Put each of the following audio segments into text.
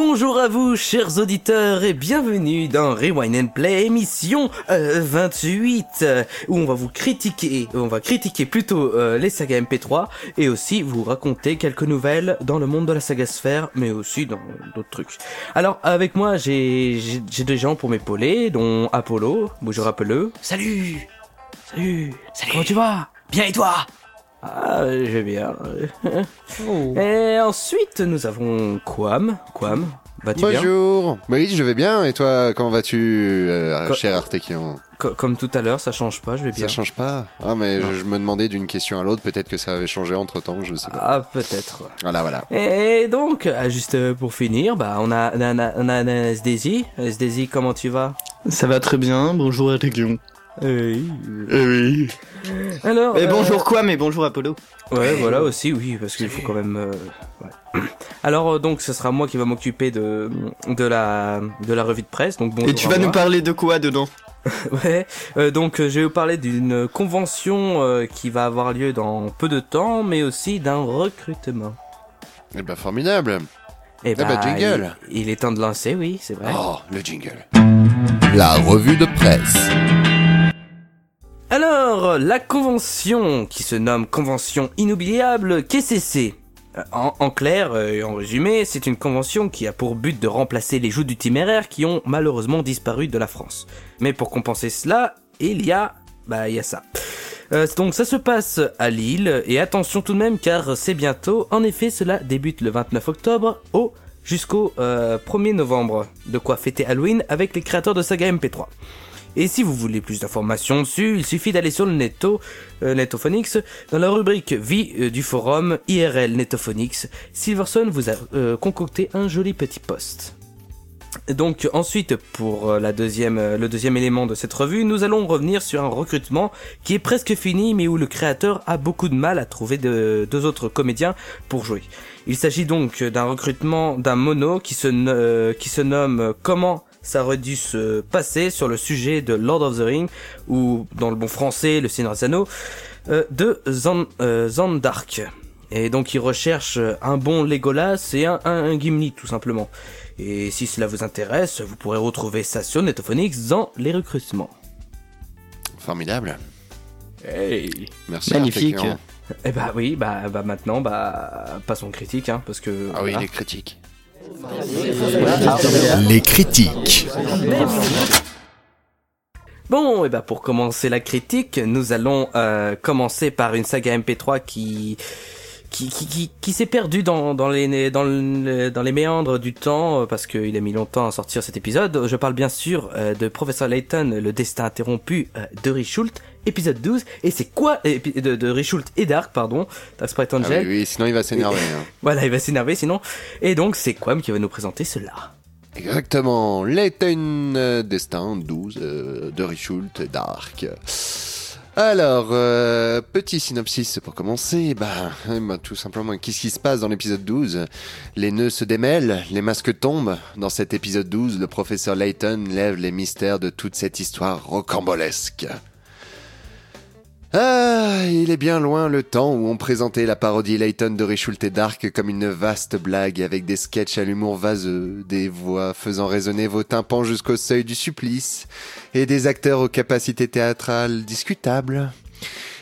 Bonjour à vous, chers auditeurs, et bienvenue dans Rewind and Play émission euh, 28, euh, où on va vous critiquer, on va critiquer plutôt euh, les sagas MP3 et aussi vous raconter quelques nouvelles dans le monde de la saga sphère, mais aussi dans d'autres trucs. Alors avec moi, j'ai j'ai- j'ai des gens pour m'épauler, dont Apollo. Bonjour Apollo. Salut Salut. Salut Comment tu vas? Bien et toi? Ah, je vais bien. Oh. Et ensuite, nous avons Quam. Quam, vas-tu bien? Bonjour. Oui, je vais bien. Et toi, comment vas-tu, euh, Co- cher Artekian? Co- Comme tout à l'heure, ça change pas, je vais bien. Ça change pas Ah, mais je, je me demandais d'une question à l'autre. Peut-être que ça avait changé entre temps. Je sais pas. Ah, peut-être. Voilà, voilà. Et donc, juste pour finir, bah, on a, on a, on a un SDZ. SDZ, comment tu vas? Ça va très bien, bonjour à Teglion. Oui. Eh oui. Alors. Et euh, bonjour quoi, mais bonjour Apollo. Ouais, voilà aussi, oui, parce qu'il faut quand même. euh, ouais. Alors, euh, donc, ce sera moi qui va m'occuper de, de la, de la revue de presse. Donc, bonjour Et tu à vas moi. nous parler de quoi dedans Ouais, euh, donc euh, je vais vous parler d'une convention euh, qui va avoir lieu dans peu de temps, mais aussi d'un recrutement. Eh ben, formidable. Et bah, jingle. Il, il est temps de lancer, oui, c'est vrai. Oh, le jingle. La revue de presse. Alors, la convention qui se nomme Convention Inoubliable KCC. Euh, En, en clair euh, et en résumé, c'est une convention qui a pour but de remplacer les joutes du téméraire qui ont malheureusement disparu de la France. Mais pour compenser cela, il y a, bah, il y a ça. Euh, donc ça se passe à Lille et attention tout de même car c'est bientôt. En effet, cela débute le 29 octobre au jusqu'au euh, 1er novembre. De quoi fêter Halloween avec les créateurs de saga MP3. Et si vous voulez plus d'informations dessus, il suffit d'aller sur le Netto, euh, dans la rubrique Vie euh, du forum IRL Netophonix. Silverson vous a euh, concocté un joli petit post. Donc ensuite, pour euh, la deuxième, le deuxième élément de cette revue, nous allons revenir sur un recrutement qui est presque fini, mais où le créateur a beaucoup de mal à trouver de- deux autres comédiens pour jouer. Il s'agit donc d'un recrutement d'un mono qui se, qui se nomme Comment ça aurait dû se passer sur le sujet de Lord of the Ring, ou dans le bon français, le Seigneur des Anneaux, euh, de Zan, euh, Zandark. Et donc il recherche un bon Legolas et un, un, un Gimli tout simplement. Et si cela vous intéresse, vous pourrez retrouver ça sur Netophonix dans les recrutements. Formidable. Hey. Merci. Magnifique. Eh bah oui, bah, bah maintenant, bah passons critique, hein, parce que... Ah oui, voilà. les critiques. Les critiques. Bon, et bah pour commencer la critique, nous allons euh, commencer par une saga MP3 qui qui s'est perdue dans, les méandres du temps euh, parce qu'il a mis longtemps à sortir cet épisode. Je parle bien sûr euh, de Professeur Layton, le destin interrompu de Richult, épisode 12. Et c'est quoi de, de Richult et Dark, pardon, Dark Sprite Ah Angel. oui, oui, sinon il va s'énerver. hein. Voilà, il va s'énerver sinon. Et donc c'est Quam qui va nous présenter cela. Exactement. Layton euh, Destin 12 euh, de Richult Dark. Alors, euh, petit synopsis pour commencer. Bah, tout simplement, qu'est-ce qui se passe dans l'épisode 12 Les nœuds se démêlent, les masques tombent. Dans cet épisode 12, le professeur Layton lève les mystères de toute cette histoire rocambolesque. Ah, il est bien loin le temps où on présentait la parodie Layton de Richult et Dark comme une vaste blague avec des sketchs à l'humour vaseux, des voix faisant résonner vos tympans jusqu'au seuil du supplice, et des acteurs aux capacités théâtrales discutables.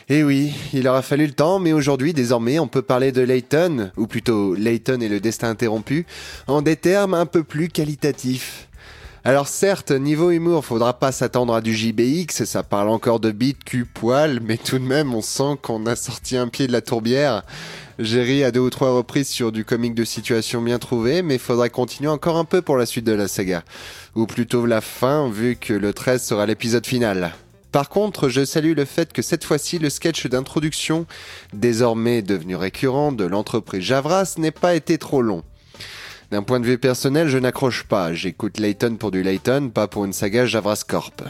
Et oui, il aura fallu le temps, mais aujourd'hui, désormais, on peut parler de Layton, ou plutôt Layton et le destin interrompu, en des termes un peu plus qualitatifs. Alors certes, niveau humour, faudra pas s'attendre à du JBX, ça parle encore de bite, cul, poil, mais tout de même, on sent qu'on a sorti un pied de la tourbière. J'ai ri à deux ou trois reprises sur du comique de situation bien trouvé, mais faudra continuer encore un peu pour la suite de la saga. Ou plutôt la fin, vu que le 13 sera l'épisode final. Par contre, je salue le fait que cette fois-ci, le sketch d'introduction, désormais devenu récurrent de l'entreprise Javras, n'ait pas été trop long. D'un point de vue personnel, je n'accroche pas. J'écoute Layton pour du Layton, pas pour une saga Javras Corp.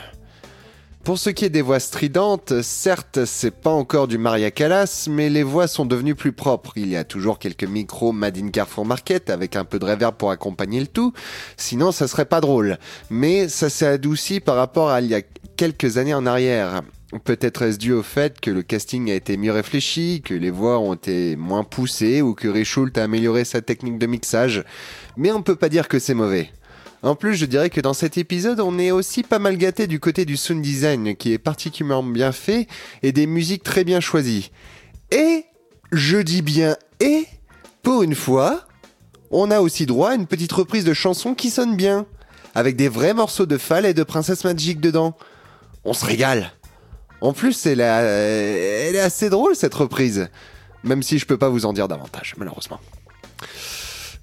Pour ce qui est des voix stridentes, certes, c'est pas encore du Maria Callas, mais les voix sont devenues plus propres. Il y a toujours quelques micros Made in Carrefour Market avec un peu de reverb pour accompagner le tout. Sinon, ça serait pas drôle. Mais ça s'est adouci par rapport à il y a quelques années en arrière. Peut-être est-ce dû au fait que le casting a été mieux réfléchi, que les voix ont été moins poussées ou que Schultz a amélioré sa technique de mixage. Mais on peut pas dire que c'est mauvais. En plus, je dirais que dans cet épisode, on est aussi pas mal gâté du côté du sound design qui est particulièrement bien fait et des musiques très bien choisies. Et, je dis bien et, pour une fois, on a aussi droit à une petite reprise de chansons qui sonne bien, avec des vrais morceaux de Fall et de Princesse Magic dedans. On se régale. En plus, elle, est assez drôle cette reprise, même si je peux pas vous en dire davantage, malheureusement.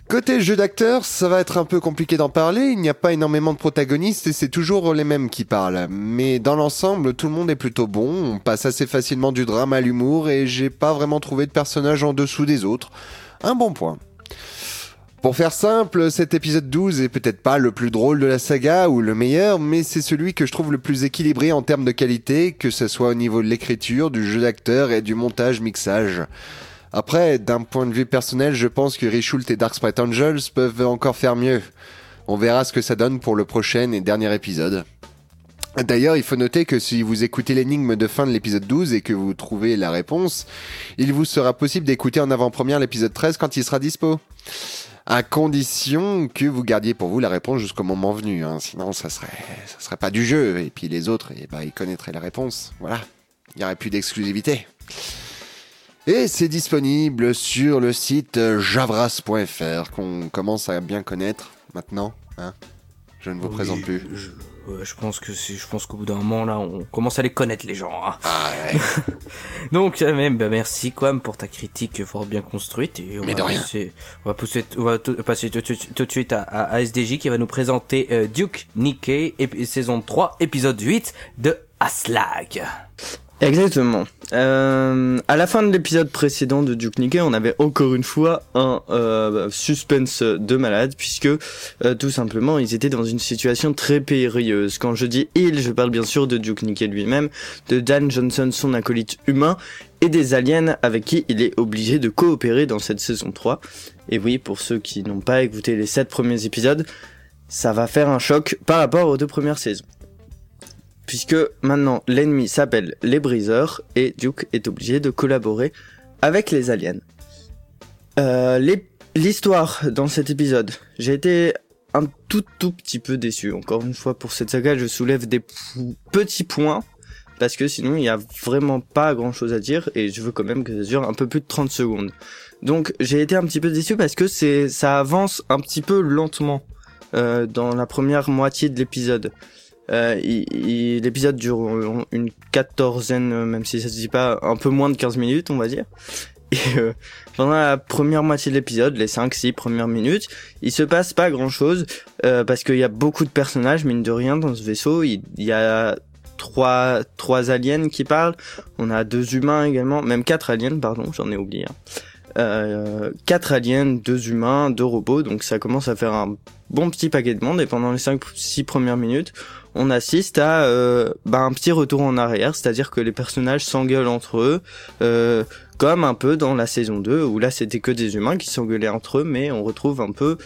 Côté jeu d'acteur, ça va être un peu compliqué d'en parler, il n'y a pas énormément de protagonistes et c'est toujours les mêmes qui parlent. Mais dans l'ensemble, tout le monde est plutôt bon, on passe assez facilement du drame à l'humour et j'ai pas vraiment trouvé de personnage en dessous des autres. Un bon point. Pour faire simple, cet épisode 12 est peut-être pas le plus drôle de la saga ou le meilleur, mais c'est celui que je trouve le plus équilibré en termes de qualité, que ce soit au niveau de l'écriture, du jeu d'acteur et du montage mixage. Après, d'un point de vue personnel, je pense que Richult et Dark Sprite Angels peuvent encore faire mieux. On verra ce que ça donne pour le prochain et dernier épisode. D'ailleurs, il faut noter que si vous écoutez l'énigme de fin de l'épisode 12 et que vous trouvez la réponse, il vous sera possible d'écouter en avant-première l'épisode 13 quand il sera dispo. À condition que vous gardiez pour vous la réponse jusqu'au moment venu, hein. sinon ça serait, ça serait pas du jeu, et puis les autres, eh ben, ils connaîtraient la réponse. Voilà, il n'y aurait plus d'exclusivité. Et c'est disponible sur le site javras.fr qu'on commence à bien connaître maintenant. Hein Je ne vous Oui, présente plus. Je, ouais, je pense que je pense qu'au bout d'un moment là, on commence à les connaître les gens. hein. Ah ouais. Donc euh, même, bah, merci Quam pour ta critique fort bien construite. Et on Mais va de rien. passer- on va, pousser- on va tout- passer tout, tout- tout de suite à, à- SDJ qui va nous présenter euh, Duke Nikkei, saison 3, épisode 8 de Aslag. Exactement. Euh, à la fin de l'épisode précédent de Duke Nukem, on avait encore une fois un euh, suspense de malade, puisque euh, tout simplement ils étaient dans une situation très périlleuse. Quand je dis il, je parle bien sûr de Duke Nukem lui-même, de Dan Johnson, son acolyte humain, et des aliens avec qui il est obligé de coopérer dans cette saison 3. Et oui, pour ceux qui n'ont pas écouté les 7 premiers épisodes, ça va faire un choc par rapport aux deux premières saisons puisque maintenant l'ennemi s'appelle les briseurs et Duke est obligé de collaborer avec les aliens. Euh, L'histoire dans cet épisode, j'ai été un tout tout petit peu déçu. Encore une fois pour cette saga, je soulève des petits points parce que sinon il y a vraiment pas grand chose à dire et je veux quand même que ça dure un peu plus de 30 secondes. Donc j'ai été un petit peu déçu parce que ça avance un petit peu lentement euh, dans la première moitié de l'épisode. Euh, l'épisode dure une quatorzaine, euh, même si ça se dit pas, un peu moins de 15 minutes, on va dire. Et euh, pendant la première moitié de l'épisode, les 5-6 premières minutes, il se passe pas grand chose, parce qu'il y a beaucoup de personnages, mine de rien, dans ce vaisseau. Il, y a trois, trois aliens qui parlent, on a deux humains également, même quatre aliens, pardon, j'en ai oublié. un. Euh, quatre aliens, deux humains, deux robots, donc ça commence à faire un bon petit paquet de monde, et pendant les 5-6 premières minutes, on assiste à euh, bah, un petit retour en arrière, c'est-à-dire que les personnages s'engueulent entre eux, euh, comme un peu dans la saison 2, où là c'était que des humains qui s'engueulaient entre eux, mais on retrouve un peu,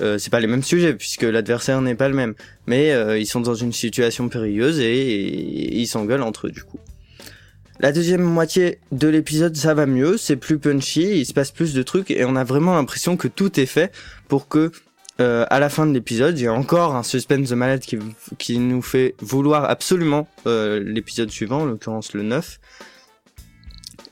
euh, c'est pas les mêmes sujets, puisque l'adversaire n'est pas le même, mais euh, ils sont dans une situation périlleuse et, et ils s'engueulent entre eux du coup. La deuxième moitié de l'épisode, ça va mieux, c'est plus punchy, il se passe plus de trucs, et on a vraiment l'impression que tout est fait pour que euh, à la fin de l'épisode, il y a encore un suspense de malade qui, qui nous fait vouloir absolument euh, l'épisode suivant, en l'occurrence le 9.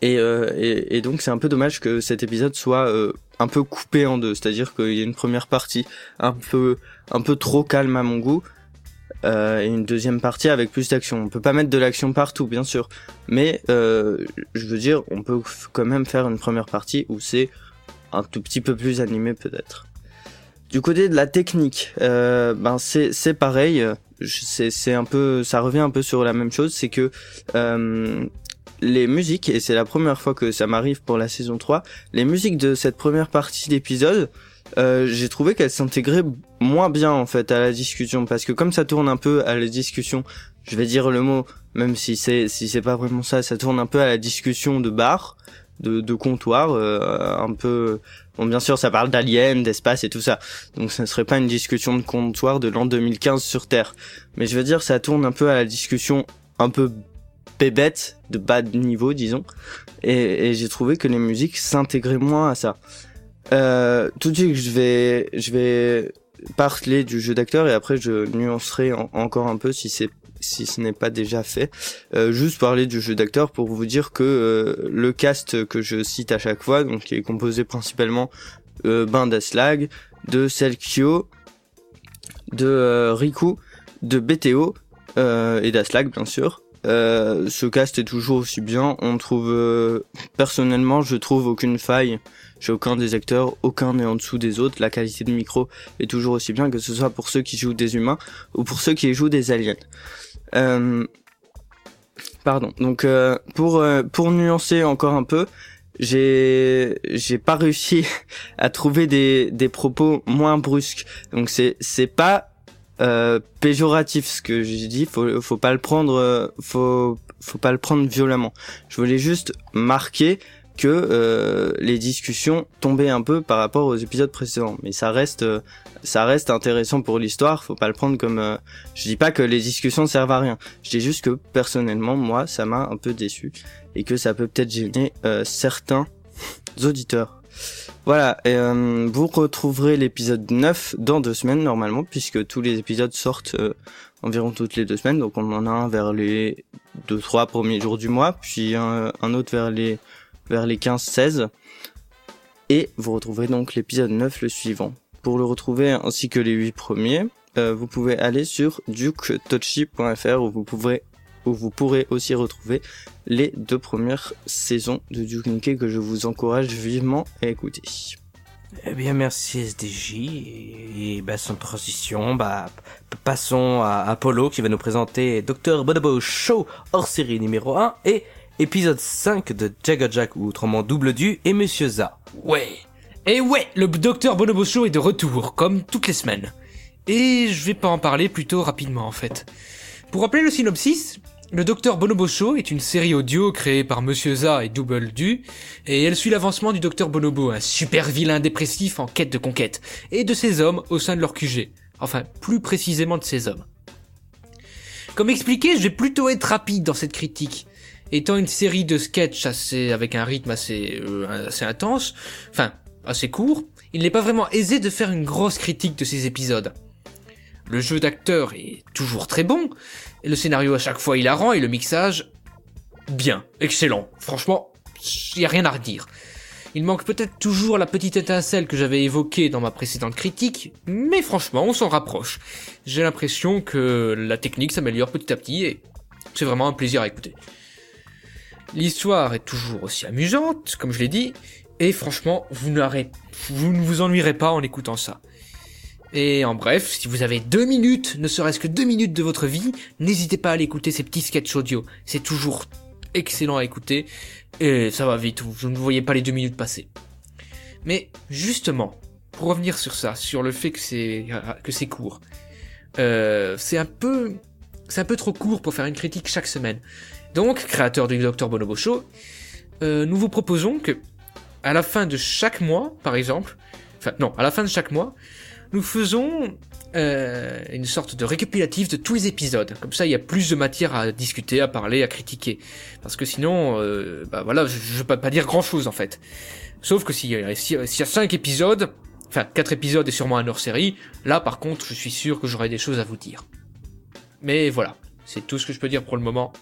Et, euh, et, et donc c'est un peu dommage que cet épisode soit euh, un peu coupé en deux, c'est-à-dire qu'il y a une première partie un peu un peu trop calme à mon goût euh, et une deuxième partie avec plus d'action. On peut pas mettre de l'action partout, bien sûr, mais euh, je veux dire, on peut quand même faire une première partie où c'est un tout petit peu plus animé peut-être. Du côté de la technique, euh, ben c'est pareil. C'est un peu, ça revient un peu sur la même chose, c'est que euh, les musiques et c'est la première fois que ça m'arrive pour la saison 3, les musiques de cette première partie d'épisode euh, j'ai trouvé qu'elle s'intégrait moins bien en fait à la discussion parce que comme ça tourne un peu à la discussion, je vais dire le mot même si c'est si c'est pas vraiment ça, ça tourne un peu à la discussion de bar, de, de comptoir, euh, un peu. Bon, bien sûr, ça parle d'aliens, d'espace et tout ça. Donc, ce ne serait pas une discussion de comptoir de l'an 2015 sur Terre. Mais je veux dire, ça tourne un peu à la discussion un peu bébête, de bas de niveau, disons. Et, et j'ai trouvé que les musiques s'intégraient moins à ça. Euh, tout de suite, je vais, je vais parler du jeu d'acteur et après je nuancerai en- encore un peu si c'est si ce n'est pas déjà fait. Euh, juste parler du jeu d'acteur pour vous dire que euh, le cast que je cite à chaque fois, donc qui est composé principalement euh, ben d'Aslag, de Selkio, de euh, Riku, de BTO euh, et d'Aslag bien sûr. Euh, ce cast est toujours aussi bien. On trouve personnellement, je trouve aucune faille chez aucun des acteurs, aucun n'est en dessous des autres. La qualité de micro est toujours aussi bien que ce soit pour ceux qui jouent des humains ou pour ceux qui jouent des aliens. Euh, Pardon. Donc euh, pour euh, pour nuancer encore un peu, j'ai j'ai pas réussi à trouver des des propos moins brusques. Donc c'est c'est pas euh, péjoratif ce que j'ai dit. Faut faut pas le prendre faut faut pas le prendre violemment. Je voulais juste marquer que euh, les discussions tombaient un peu par rapport aux épisodes précédents, mais ça reste euh, ça reste intéressant pour l'histoire. Faut pas le prendre comme euh, je dis pas que les discussions servent à rien. Je dis juste que personnellement, moi, ça m'a un peu déçu et que ça peut peut-être gêner euh, certains auditeurs. Voilà, et, euh, vous retrouverez l'épisode 9 dans deux semaines normalement, puisque tous les épisodes sortent euh, environ toutes les deux semaines. Donc on en a un vers les deux trois premiers jours du mois, puis un, un autre vers les vers les 15-16. Et vous retrouverez donc l'épisode 9 le suivant. Pour le retrouver ainsi que les 8 premiers, euh, vous pouvez aller sur duketochi.fr où vous pourrez où vous pourrez aussi retrouver les deux premières saisons de Duke Nukem que je vous encourage vivement à écouter. Eh bien, merci SDJ. Et, bah, sans transition, bah, passons à Apollo qui va nous présenter Dr. Bonobo Show hors série numéro 1 et épisode 5 de Jagger Jack ou autrement Double Du et Monsieur Za. Ouais. Et ouais, le docteur Bonobo Show est de retour, comme toutes les semaines. Et je vais pas en parler plutôt rapidement en fait. Pour rappeler le synopsis, le docteur Bonobo Show est une série audio créée par Monsieur Za et Double Du, et elle suit l'avancement du docteur Bonobo, un super vilain dépressif en quête de conquête, et de ses hommes au sein de leur QG. Enfin, plus précisément de ses hommes. Comme expliqué, je vais plutôt être rapide dans cette critique. Étant une série de sketchs assez, avec un rythme assez, euh, assez intense, enfin, assez court, il n'est pas vraiment aisé de faire une grosse critique de ces épisodes. Le jeu d'acteur est toujours très bon, et le scénario à chaque fois hilarant et le mixage bien, excellent. Franchement, y a rien à redire. Il manque peut-être toujours la petite étincelle que j'avais évoquée dans ma précédente critique, mais franchement, on s'en rapproche. J'ai l'impression que la technique s'améliore petit à petit et c'est vraiment un plaisir à écouter. L'histoire est toujours aussi amusante, comme je l'ai dit, et franchement, vous, vous ne vous ennuierez pas en écoutant ça. Et en bref, si vous avez deux minutes, ne serait-ce que deux minutes de votre vie, n'hésitez pas à aller écouter ces petits sketchs audio. C'est toujours excellent à écouter, et ça va vite, vous ne voyez pas les deux minutes passer. Mais justement, pour revenir sur ça, sur le fait que c'est que c'est court, euh, c'est un peu c'est un peu trop court pour faire une critique chaque semaine. Donc, créateur du Dr Bonobo Show, euh, nous vous proposons que à la fin de chaque mois, par exemple, enfin non, à la fin de chaque mois, nous faisons euh, une sorte de récapitulatif de tous les épisodes. Comme ça, il y a plus de matière à discuter, à parler, à critiquer. Parce que sinon, euh, bah voilà, je, je peux pas dire grand chose en fait. Sauf que s'il s'il y a cinq épisodes, enfin quatre épisodes et sûrement un hors-série, là par contre, je suis sûr que j'aurai des choses à vous dire. Mais voilà, c'est tout ce que je peux dire pour le moment.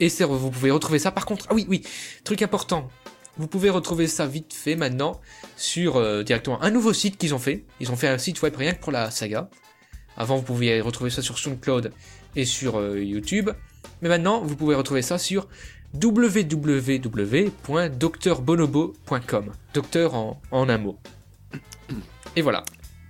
Et vous pouvez retrouver ça par contre. Ah oui, oui, truc important. Vous pouvez retrouver ça vite fait maintenant sur euh, directement un nouveau site qu'ils ont fait. Ils ont fait un site web rien que pour la saga. Avant, vous pouviez retrouver ça sur SoundCloud et sur euh, YouTube. Mais maintenant, vous pouvez retrouver ça sur www.docteurbonobo.com. Docteur en, en un mot. Et voilà.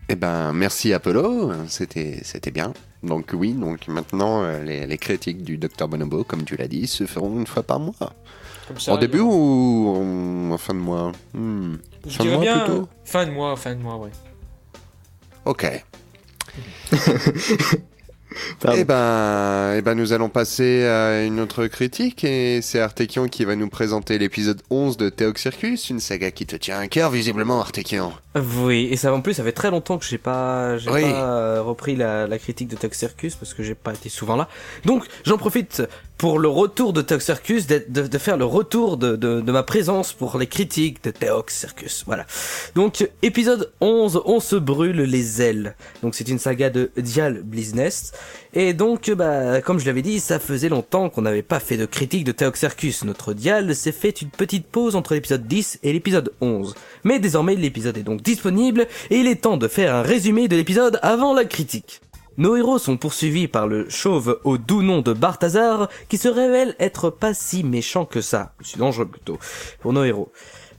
Eh ben, merci Apollo, c'était bien. Donc oui, donc maintenant euh, les, les critiques du Dr Bonobo, comme tu l'as dit, se feront une fois par mois. Comme ça, en début aura- ou en, fin de mois Hmm. Je fin dirais mois bien plutôt fin de mois, fin de mois, ouais. Ok. Eh ben, eh ben, nous allons passer à une autre critique et c'est Artekion qui va nous présenter l'épisode 11 de Théox Circus, une saga qui te tient à cœur visiblement, Artekion. Oui, et ça en plus, ça fait très longtemps que j'ai pas, j'ai Oui. pas euh, repris la, la critique de Tux Circus parce que j'ai pas été souvent là. Donc, j'en profite pour le retour de Tux Circus, de, faire le retour de ma présence pour les critiques de Théox Circus. Voilà. Donc, épisode 11, on se brûle les ailes. Donc, c'est une saga de Dial Bliznest. Et donc, bah, comme je l'avais dit, ça faisait longtemps qu'on n'avait pas fait de critique de Théox Circus. Notre Dial s'est fait une petite pause entre l'épisode 10 et l'épisode 11. Mais désormais, l'épisode est donc disponible et il est temps de faire un résumé de l'épisode avant la critique. Nos héros sont poursuivis par le chauve au doux nom de Barthazar, qui se révèle être pas si méchant que ça, si dangereux plutôt, pour nos héros.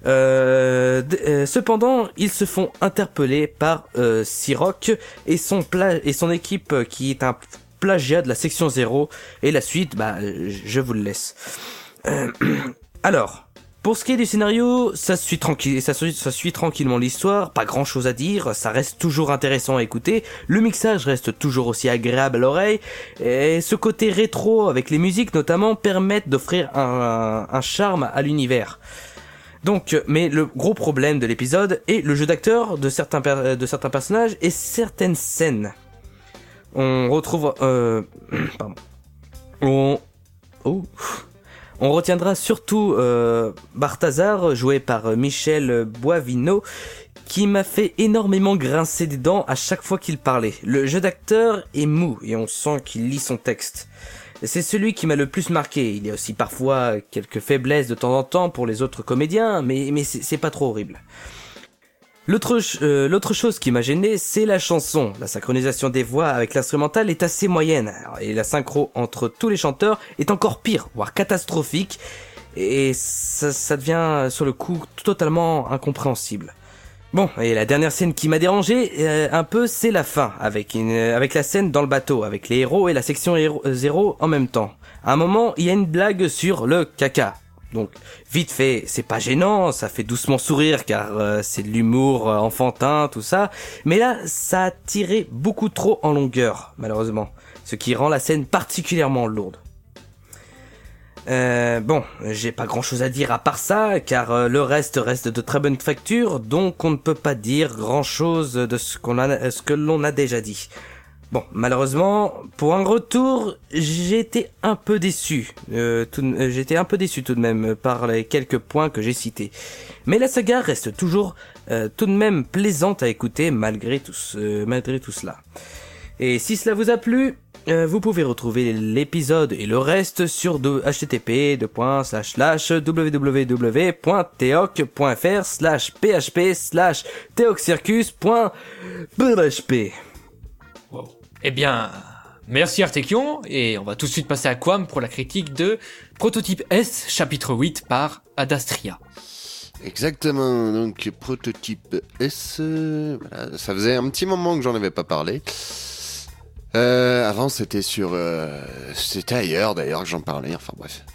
Euh, euh, cependant, ils se font interpeller par euh, Siroc et son, équipe euh, qui est un plagiat de la section 0, et la suite, bah, je vous le laisse. Alors, pour ce qui est du scénario, ça suit tranquillement l'histoire, pas grand chose à dire, ça reste toujours intéressant à écouter, le mixage reste toujours aussi agréable à l'oreille, et ce côté rétro avec les musiques notamment permettent d'offrir un, charme à l'univers. Donc, mais le gros problème de l'épisode est le jeu d'acteur de certains de certains personnages et certaines scènes. On retrouve, euh, pardon, on, oh. On retiendra surtout euh, Barthazar, joué par euh, Michel Boivino, qui m'a fait énormément grincer des dents à chaque fois qu'il parlait. Le jeu d'acteur est mou et on sent qu'il lit son texte. C'est celui qui m'a le plus marqué. Il y a aussi parfois quelques faiblesses de temps en temps pour les autres comédiens, mais, mais c'est c'est pas trop horrible. Euh, l'autre chose qui m'a gêné, c'est la chanson. La synchronisation des voix avec l'instrumental est assez moyenne, et la synchro entre tous les chanteurs est encore pire, voire catastrophique, et ça, devient sur le coup totalement incompréhensible. Bon, et la dernière scène qui m'a dérangé euh, un peu, c'est la fin, avec, avec la scène dans le bateau, avec les héros et la section héros, euh, zéro en même temps. À un moment, il y a une blague sur le caca. Donc, vite fait, c'est pas gênant, ça fait doucement sourire car euh, c'est de l'humour euh, enfantin, tout ça. Mais là, ça a tiré beaucoup trop en longueur, malheureusement. Ce qui rend la scène particulièrement lourde. Euh, bon, j'ai pas grand chose à dire à part ça, car le reste reste de très bonne facture, donc on ne peut pas dire grand chose de ce qu'on a, ce que l'on a déjà dit. Bon, malheureusement, pour un retour, été un peu déçu. Euh, euh, été un peu déçu tout de même euh, par les quelques points que j'ai cités. Mais la saga reste toujours euh, tout de même plaisante à écouter malgré tout, ce- malgré tout cela. Et si cela vous a plu, euh, vous pouvez retrouver l'épisode et le reste sur de Eh bien, merci Artekion, et on va tout de suite passer à Quam pour la critique de Prototype S, chapitre 8 par Adastria. Exactement, donc prototype S, ça faisait un petit moment que j'en avais pas parlé. Euh, avant c'était sur... euh, c'était ailleurs d'ailleurs que j'en parlais, enfin bref.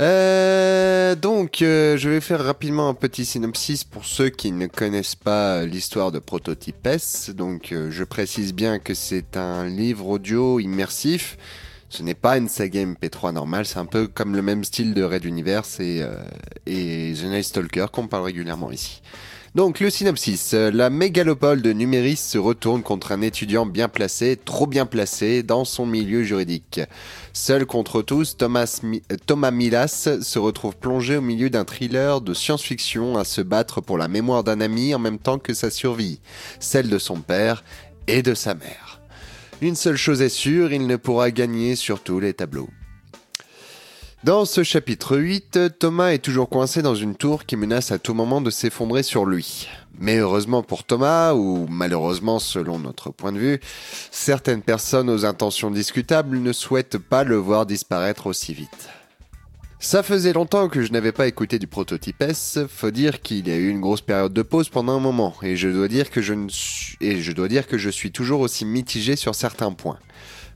Euh, donc euh, je vais faire rapidement un petit synopsis pour ceux qui ne connaissent pas l'histoire de Prototype S. Donc euh, je précise bien que c'est un livre audio immersif. Ce n'est pas une saga MP3 normale, c'est un peu comme le même style de Red Universe et, euh, et The Night Stalker qu'on parle régulièrement ici. Donc le synopsis, Euh, la mégalopole de Numéris se retourne contre un étudiant bien placé, trop bien placé dans son milieu juridique. Seul contre tous, Thomas, euh, Thomas Milas se retrouve plongé au milieu d'un thriller de science-fiction à se battre pour la mémoire d'un ami en même temps que sa survie, celle de son père et de sa mère. Une seule chose est sûre, il ne pourra gagner sur tous les tableaux. Dans ce chapitre 8, Thomas est toujours coincé dans une tour qui menace à tout moment de s'effondrer sur lui. Mais heureusement pour Thomas, ou malheureusement selon notre point de vue, certaines personnes aux intentions discutables ne souhaitent pas le voir disparaître aussi vite. Ça faisait longtemps que je n'avais pas écouté du prototype S, faut dire qu'il y a eu une grosse période de pause pendant un moment, et je dois dire que je, et je, dois dire que je suis toujours aussi mitigé sur certains points.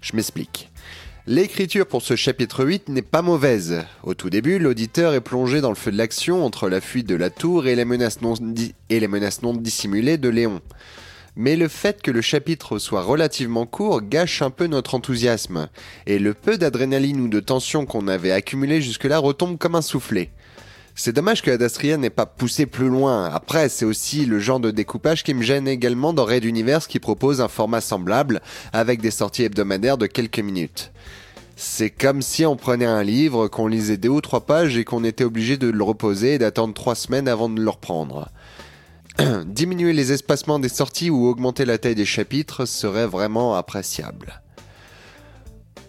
Je m'explique. L'écriture pour ce chapitre 8 n'est pas mauvaise. Au tout début, l'auditeur est plongé dans le feu de l'action entre la fuite de la tour et les menaces non, dissimulées de Léon. Mais le fait que le chapitre soit relativement court gâche un peu notre enthousiasme, et le peu d'adrénaline ou de tension qu'on avait accumulé jusque-là retombe comme un soufflet. C'est dommage que Adastria n'ait pas poussé plus loin. Après, c'est aussi le genre de découpage qui me gêne également dans Raid Universe qui propose un format semblable avec des sorties hebdomadaires de quelques minutes. C'est comme si on prenait un livre, qu'on lisait deux ou trois pages et qu'on était obligé de le reposer et d'attendre trois semaines avant de le reprendre. Diminuer les espacements des sorties ou augmenter la taille des chapitres serait vraiment appréciable.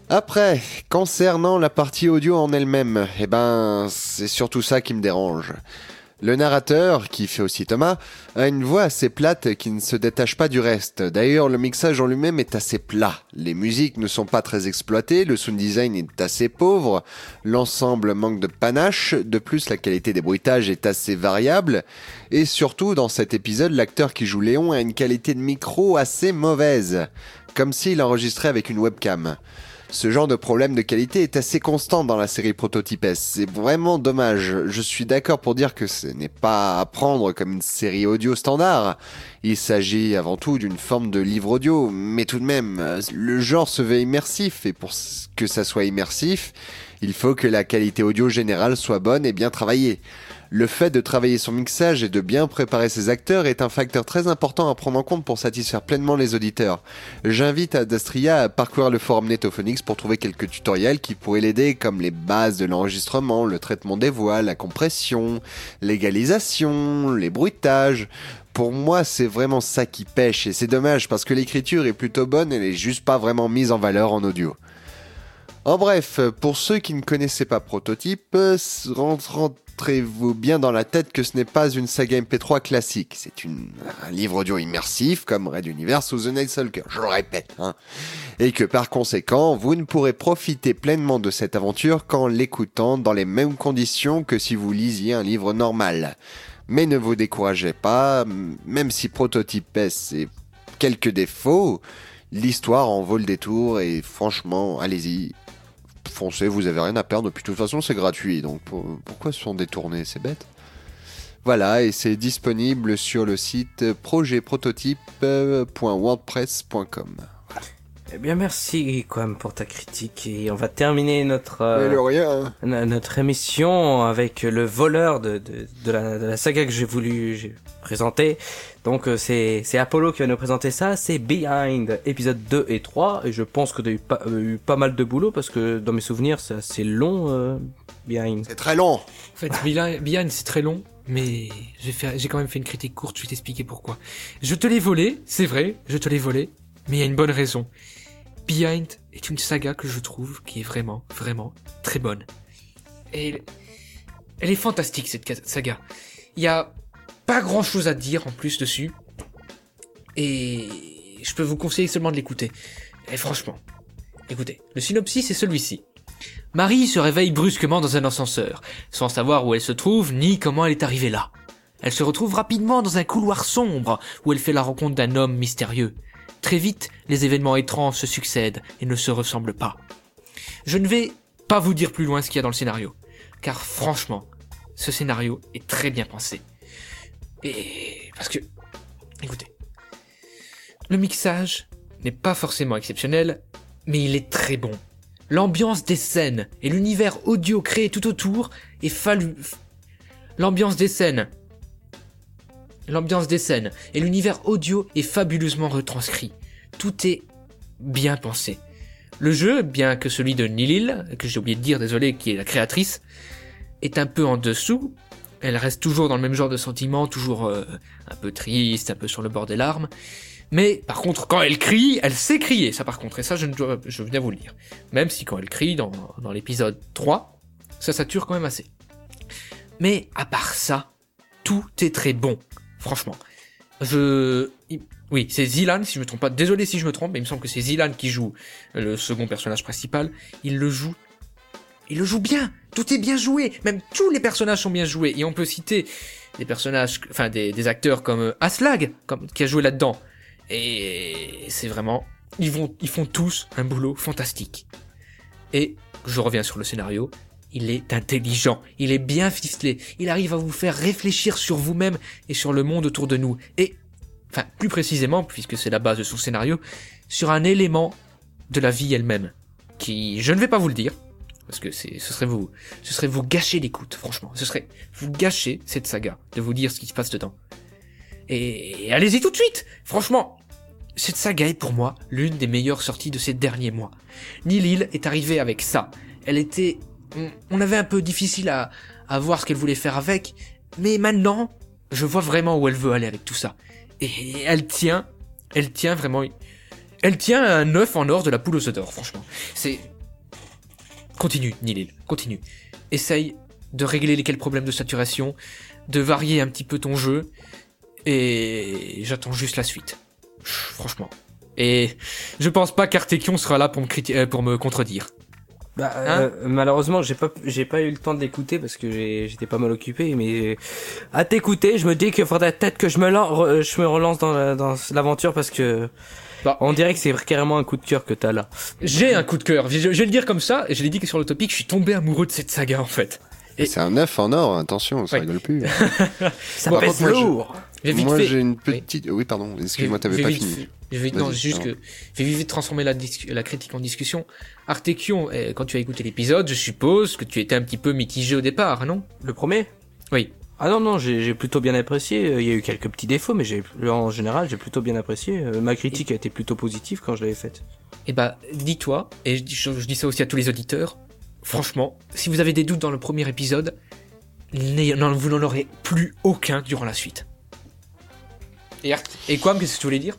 Après, concernant la partie audio en elle-même, eh ben, c'est surtout ça qui me dérange. Le narrateur, qui fait aussi Thomas, a une voix assez plate qui ne se détache pas du reste. D'ailleurs, le mixage en lui-même est assez plat. Les musiques ne sont pas très exploitées, le sound design est assez pauvre, l'ensemble manque de panache, de plus la qualité des bruitages est assez variable, et surtout dans cet épisode, l'acteur qui joue Léon a une qualité de micro assez mauvaise, comme s'il enregistrait avec une webcam. Ce genre de problème de qualité est assez constant dans la série Prototypes. C'est vraiment dommage. Je suis d'accord pour dire que ce n'est pas à prendre comme une série audio standard. Il s'agit avant tout d'une forme de livre audio, mais tout de même, le genre se veut immersif, et pour que ça soit immersif, il faut que la qualité audio générale soit bonne et bien travaillée. Le fait de travailler son mixage et de bien préparer ses acteurs est un facteur très important à prendre en compte pour satisfaire pleinement les auditeurs. J'invite Adastria à parcourir le forum Netophonix pour trouver quelques tutoriels qui pourraient l'aider comme les bases de l'enregistrement, le traitement des voix, la compression, l'égalisation, les bruitages. Pour moi, c'est vraiment ça qui pêche et c'est dommage parce que l'écriture est plutôt bonne et elle est juste pas vraiment mise en valeur en audio. En bref, pour ceux qui ne connaissaient pas Prototype, rentrez-vous bien dans la tête que ce n'est pas une saga MP3 classique. C'est un livre audio immersif comme Red Universe ou The Night Stalker, je le répète. Hein. Et que par conséquent, vous ne pourrez profiter pleinement de cette aventure qu'en l'écoutant dans les mêmes conditions que si vous lisiez un livre normal. Mais ne vous découragez pas, même si Prototype S est quelques défauts, l'histoire en vaut le détour et franchement, allez-y, foncez, vous avez rien à perdre. Puis de toute façon, c'est gratuit, donc pour- pourquoi se sont détournés C'est bête. Voilà, et c'est disponible sur le site projetprototype.wordpress.com. Eh bien, merci, Quam, pour ta critique. Et on va terminer notre, euh, rien. no- notre émission avec le voleur de, de, de, la, de la saga que j'ai voulu présenter. Donc, euh, c'est c'est Apollo qui va nous présenter ça. C'est Behind, épisode 2 et 3. Et je pense que tu as eu pas, euh, eu pas mal de boulot parce que dans mes souvenirs, c'est assez long, euh, Behind. C'est très long. En fait, Behind, c'est très long, mais j'ai fait, j'ai quand même fait une critique courte, je vais t'expliquer pourquoi. Je te l'ai volé, c'est vrai, je te l'ai volé, mais il y a une bonne raison. Behind est une saga que je trouve qui est vraiment, vraiment très bonne. Et elle, elle est fantastique, cette saga. Il y a pas grand chose à dire en plus dessus. Et je peux vous conseiller seulement de l'écouter. Et franchement, écoutez, le synopsis est celui-ci. Marie se réveille brusquement dans un ascenseur, sans savoir où elle se trouve ni comment elle est arrivée là. Elle se retrouve rapidement dans un couloir sombre où elle fait la rencontre d'un homme mystérieux. Très vite, les événements étranges se succèdent et ne se ressemblent pas. Je ne vais pas vous dire plus loin ce qu'il y a dans le scénario, car franchement, ce scénario est très bien pensé. Et parce que, écoutez, le mixage n'est pas forcément exceptionnel, mais il est très bon. L'ambiance des scènes et l'univers audio créé tout autour est fallu. L'ambiance des scènes. L'ambiance des scènes et l'univers audio est fabuleusement retranscrit. Tout est bien pensé. Le jeu, bien que celui de Nilil, que j'ai oublié de dire, désolé, qui est la créatrice, est un peu en dessous. Elle reste toujours dans le même genre de sentiment, toujours euh, un peu triste, un peu sur le bord des larmes. Mais par contre, quand elle crie, elle sait crier, ça par contre, et ça je, viens vous le dire. Même si quand elle crie dans, l'épisode 3, ça sature quand même assez. Mais à part ça, tout est très bon, franchement. Je... Oui, c'est Zilan, si je me trompe pas. Désolé si je me trompe, mais il me semble que c'est Zilan qui joue le second personnage principal. Il le joue... Il le joue bien Tout est bien joué Même tous les personnages sont bien joués. Et on peut citer des personnages, enfin des, acteurs comme euh, Aslag, comme, qui a joué là-dedans. Et c'est vraiment, ils vont, ils font tous un boulot fantastique. Et je reviens sur le scénario. Il est intelligent, il est bien ficelé, il arrive à vous faire réfléchir sur vous-même et sur le monde autour de nous. Et enfin plus précisément, puisque c'est la base de son scénario, sur un élément de la vie elle-même, qui, je ne vais pas vous le dire, parce que c'est, ce serait vous, ce serait vous gâcher l'écoute, franchement, ce serait vous gâcher cette saga, de vous dire ce qui se passe dedans. Et, allez-y tout de suite, franchement, cette saga est pour moi l'une des meilleures sorties de ces derniers mois. Nilil est arrivée avec ça. Elle était, on, avait un peu difficile à, à voir ce qu'elle voulait faire avec, mais maintenant, je vois vraiment où elle veut aller avec tout ça. Et elle tient, elle tient vraiment, elle tient un œuf en or de la poule aux œufs d'or, franchement. C'est, continue, Nilil, continue. Essaye de régler lesquels problèmes de saturation, de varier un petit peu ton jeu, et j'attends juste la suite. Franchement. Et je pense pas qu'Artekion sera là pour me, euh, pour me contredire. Bah, Hein euh, malheureusement, j'ai pas, j'ai pas eu le temps de l'écouter parce que j'étais pas mal occupé. Mais à t'écouter, je me dis qu'il faudrait peut-être que je me, je me relance dans la- dans l'aventure parce que Bah. on dirait que c'est carrément un coup de cœur que t'as là. J'ai un coup de cœur. Je, je vais le dire comme ça, et je l'ai dit que sur le topic, je suis tombé amoureux de cette saga en fait. Et- C'est un œuf en or, attention, ça Ouais. rigole plus. Ça Bon, pèse je- lourd. Moi fait. j'ai une petite... Oui, pardon, excuse-moi, Je t'avais vais pas vite fini. fait- je vais- non, juste que je vais vite transformer la, la critique en discussion. Artekion, eh, quand tu as écouté l'épisode, je suppose que tu étais un petit peu mitigé au départ, non? Le premier? Oui. Ah non non, j'ai j'ai plutôt bien apprécié. Euh, Il y a eu quelques petits défauts, mais j'ai en général j'ai plutôt bien apprécié. Euh, Ma critique a été plutôt positive quand je l'avais faite. Eh bah, dis-toi, et je dis, je, je dis ça aussi à tous les auditeurs, franchement, si vous avez des doutes dans le premier épisode, vous n'en aurez plus aucun durant la suite. Et, et quoi, qu'est-ce que tu voulais dire?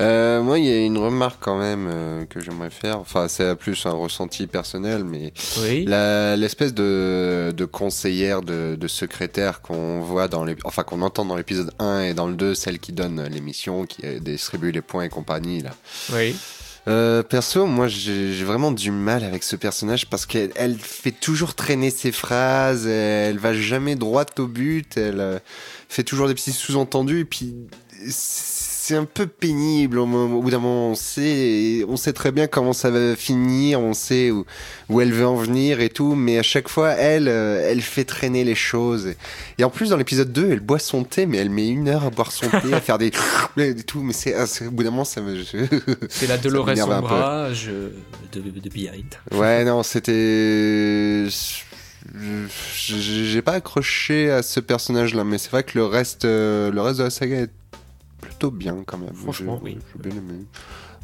Euh, moi, il y a une remarque quand même euh, que j'aimerais faire. Enfin, c'est plus un ressenti personnel, mais Oui. l'espèce de, de conseillère, de, de secrétaire qu'on voit dans les, enfin qu'on entend dans l'épisode 1 et dans le 2, celle qui donne l'émission, qui euh, distribue les points et compagnie là. Oui. Euh, perso, moi j'ai vraiment du mal avec ce personnage parce qu'elle elle fait toujours traîner ses phrases, elle va jamais droit au but, elle fait toujours des petits sous-entendus et puis c'est un peu pénible au, bout d'un moment. On sait, on sait très bien comment ça va finir, on sait où, où elle veut en venir et tout, mais à chaque fois elle, euh, elle fait traîner les choses. Et, et en plus dans l'épisode 2, elle boit son thé, mais elle met une heure à boire son thé, à faire des et tout, mais c'est ah, c'est- au bout d'un moment ça me C'est la Dolores euh, de, de Behind. Ouais, non, c'était. J'ai pas accroché à ce personnage-là, mais c'est vrai que le reste, euh, le reste de la saga est plutôt bien quand même. Franchement, oui. J'ai bien aimé.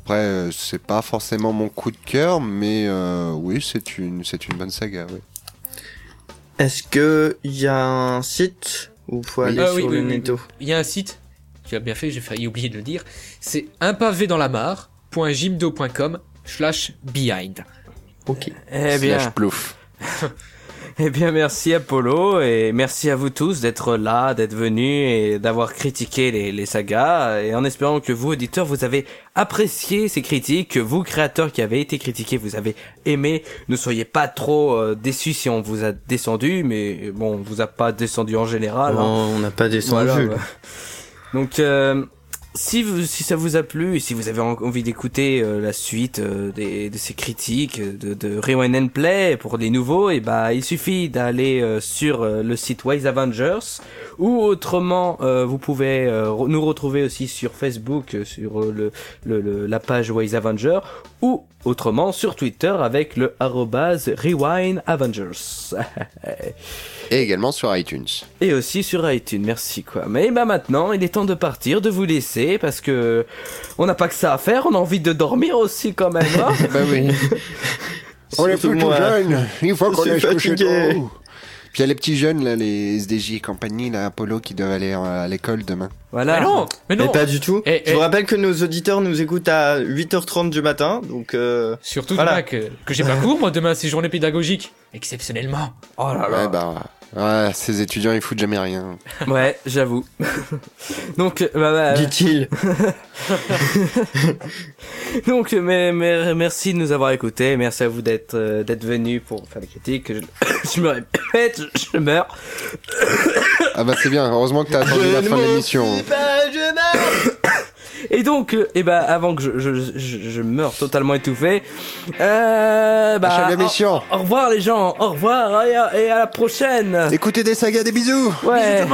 Après, euh, c'est pas forcément mon coup de cœur, mais euh, oui, c'est une, c'est une bonne saga. Ouais. Est-ce que il y a un site où Oui. aller Ah oui, sur oui, le oui, netto Il y a un site, tu as bien fait, j'ai failli oublier de le dire, c'est un pavé dans la mare.gimdo.com slash behind. Ok. Eh bien, Slash plouf. Eh bien, merci Apollo et merci à vous tous d'être là, d'être venus et d'avoir critiqué les, les sagas. Et en espérant que vous, auditeurs, vous avez apprécié ces critiques, que vous, créateurs qui avez été critiqués, vous avez aimé. Ne soyez pas trop euh, déçus si on vous a descendu, mais bon, on vous a pas descendu en général. hein. Oh, on n'a pas descendu. Voilà. Donc, euh, si, vous, si ça vous a plu si vous avez en- envie d'écouter euh, la suite euh, des, de ces critiques euh, de, de Rewind and Play pour les nouveaux, et bah il suffit d'aller euh, sur euh, le site Wise Avengers ou autrement euh, vous pouvez nous retrouver aussi sur Facebook sur le, le, le- la page Wise Avenger ou autrement sur Twitter avec le arrobase Rewind Avengers. Et également sur iTunes. Et aussi sur iTunes, merci quoi. Mais bah maintenant, il est temps de partir, de vous laisser, parce que on n'a pas que ça à faire, on a envie de dormir aussi quand même. hein. Bah oui. on est tout moi. jeunes. Il faut qu'on aille se coucher tôt. Puis il y a les petits jeunes, là, les SDJ et compagnie, là, Apollo, qui doivent aller euh, à l'école demain. Voilà. Mais non, mais Mais non. pas du tout. Eh, Je eh. vous rappelle que nos auditeurs nous écoutent à 8h30 du matin, donc euh, Surtout Voilà. demain que, que j'ai pas cours, moi demain c'est journée pédagogique. Exceptionnellement. Oh là là. Ouais, bah, ouais, ces étudiants, ils foutent jamais rien. Ouais, j'avoue. donc, euh, bah, bah, dit-il. donc, mais, mais- merci de nous avoir écoutés, merci à vous d'être euh, d'être venus pour faire des critiques. Je, je me répète, je, je meurs. Ah bah c'est bien, heureusement que t'as attendu la fin de l'émission. Et donc, euh, eh ben, avant que je, je, je, je meure totalement étouffé, euh, bah, Achève au, l'émission. au revoir les gens, au revoir et à, et à la prochaine. Écoutez des sagas, des bisous. Ouais.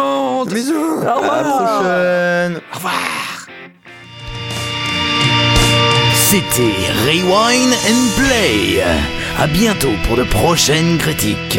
Bisous. Au À revoir. la prochaine. C'était Rewind and Play. À bientôt pour de prochaines critiques.